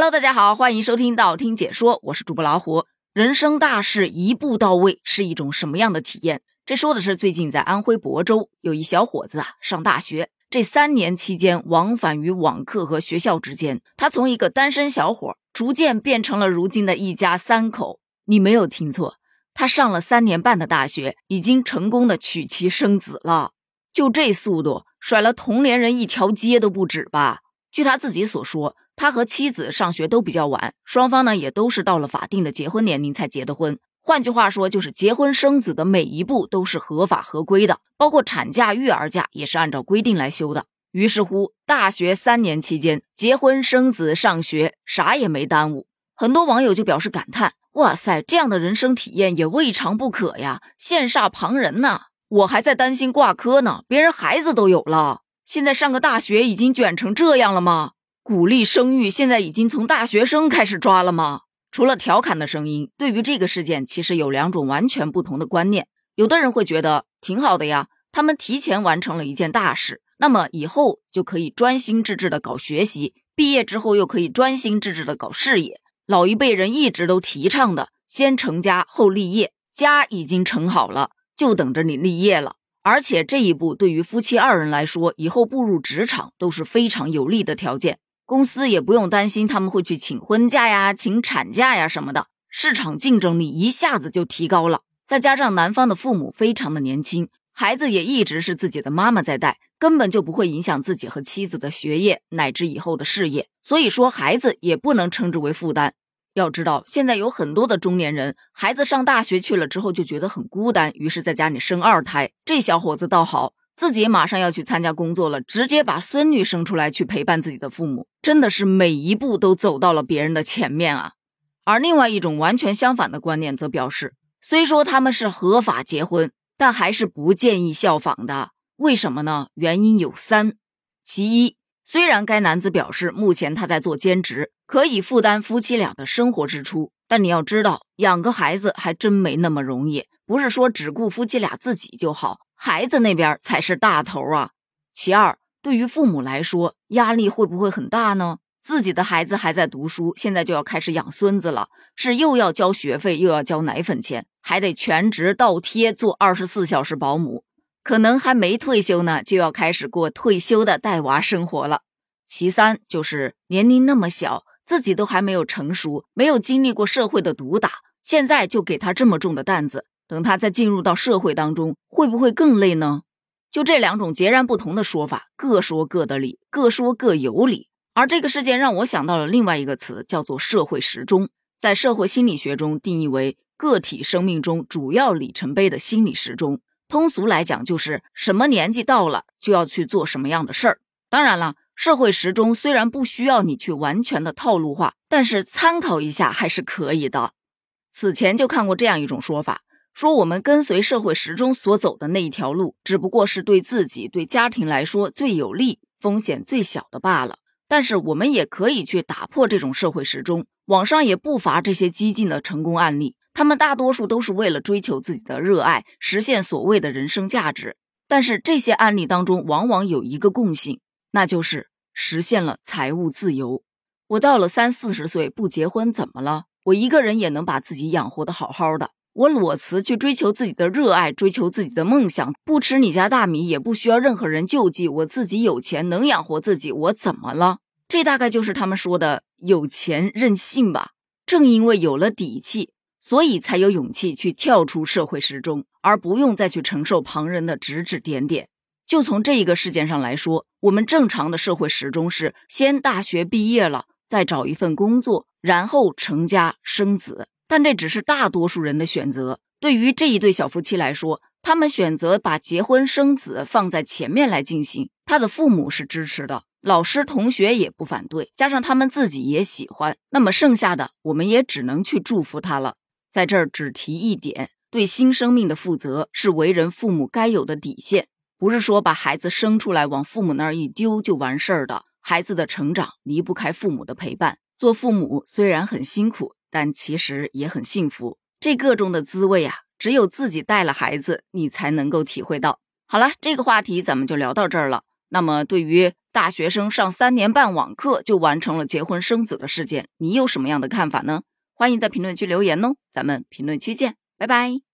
Hello，大家好，欢迎收听道听解说，我是主播老虎。人生大事一步到位是一种什么样的体验？这说的是最近在安徽亳州有一小伙子啊上大学，这三年期间往返于网课和学校之间，他从一个单身小伙逐渐变成了如今的一家三口。你没有听错，他上了三年半的大学，已经成功的娶妻生子了。就这速度，甩了同龄人一条街都不止吧？据他自己所说，他和妻子上学都比较晚，双方呢也都是到了法定的结婚年龄才结的婚。换句话说，就是结婚生子的每一步都是合法合规的，包括产假、育儿假也是按照规定来休的。于是乎，大学三年期间，结婚生子、上学，啥也没耽误。很多网友就表示感叹：“哇塞，这样的人生体验也未尝不可呀，羡煞旁人呢！我还在担心挂科呢，别人孩子都有了。”现在上个大学已经卷成这样了吗？鼓励生育现在已经从大学生开始抓了吗？除了调侃的声音，对于这个事件其实有两种完全不同的观念。有的人会觉得挺好的呀，他们提前完成了一件大事，那么以后就可以专心致志的搞学习，毕业之后又可以专心致志的搞事业。老一辈人一直都提倡的，先成家后立业，家已经成好了，就等着你立业了。而且这一步对于夫妻二人来说，以后步入职场都是非常有利的条件。公司也不用担心他们会去请婚假呀、请产假呀什么的，市场竞争力一下子就提高了。再加上男方的父母非常的年轻，孩子也一直是自己的妈妈在带，根本就不会影响自己和妻子的学业乃至以后的事业。所以说，孩子也不能称之为负担。要知道，现在有很多的中年人，孩子上大学去了之后就觉得很孤单，于是在家里生二胎。这小伙子倒好，自己马上要去参加工作了，直接把孙女生出来去陪伴自己的父母，真的是每一步都走到了别人的前面啊。而另外一种完全相反的观念则表示，虽说他们是合法结婚，但还是不建议效仿的。为什么呢？原因有三，其一。虽然该男子表示目前他在做兼职，可以负担夫妻俩的生活支出，但你要知道，养个孩子还真没那么容易，不是说只顾夫妻俩自己就好，孩子那边才是大头啊。其二，对于父母来说，压力会不会很大呢？自己的孩子还在读书，现在就要开始养孙子了，是又要交学费，又要交奶粉钱，还得全职倒贴做二十四小时保姆。可能还没退休呢，就要开始过退休的带娃生活了。其三就是年龄那么小，自己都还没有成熟，没有经历过社会的毒打，现在就给他这么重的担子，等他再进入到社会当中，会不会更累呢？就这两种截然不同的说法，各说各的理，各说各有理。而这个事件让我想到了另外一个词，叫做社会时钟，在社会心理学中定义为个体生命中主要里程碑的心理时钟。通俗来讲，就是什么年纪到了就要去做什么样的事儿。当然了，社会时钟虽然不需要你去完全的套路化，但是参考一下还是可以的。此前就看过这样一种说法，说我们跟随社会时钟所走的那一条路，只不过是对自己、对家庭来说最有利、风险最小的罢了。但是我们也可以去打破这种社会时钟，网上也不乏这些激进的成功案例。他们大多数都是为了追求自己的热爱，实现所谓的人生价值。但是这些案例当中，往往有一个共性，那就是实现了财务自由。我到了三四十岁不结婚怎么了？我一个人也能把自己养活得好好的。我裸辞去追求自己的热爱，追求自己的梦想，不吃你家大米，也不需要任何人救济。我自己有钱，能养活自己，我怎么了？这大概就是他们说的有钱任性吧。正因为有了底气。所以才有勇气去跳出社会时钟，而不用再去承受旁人的指指点点。就从这一个事件上来说，我们正常的社会时钟是先大学毕业了，再找一份工作，然后成家生子。但这只是大多数人的选择。对于这一对小夫妻来说，他们选择把结婚生子放在前面来进行，他的父母是支持的，老师同学也不反对，加上他们自己也喜欢，那么剩下的我们也只能去祝福他了。在这儿只提一点，对新生命的负责是为人父母该有的底线，不是说把孩子生出来往父母那儿一丢就完事儿的。孩子的成长离不开父母的陪伴，做父母虽然很辛苦，但其实也很幸福。这个中的滋味啊，只有自己带了孩子，你才能够体会到。好了，这个话题咱们就聊到这儿了。那么，对于大学生上三年半网课就完成了结婚生子的事件，你有什么样的看法呢？欢迎在评论区留言哦，咱们评论区见，拜拜。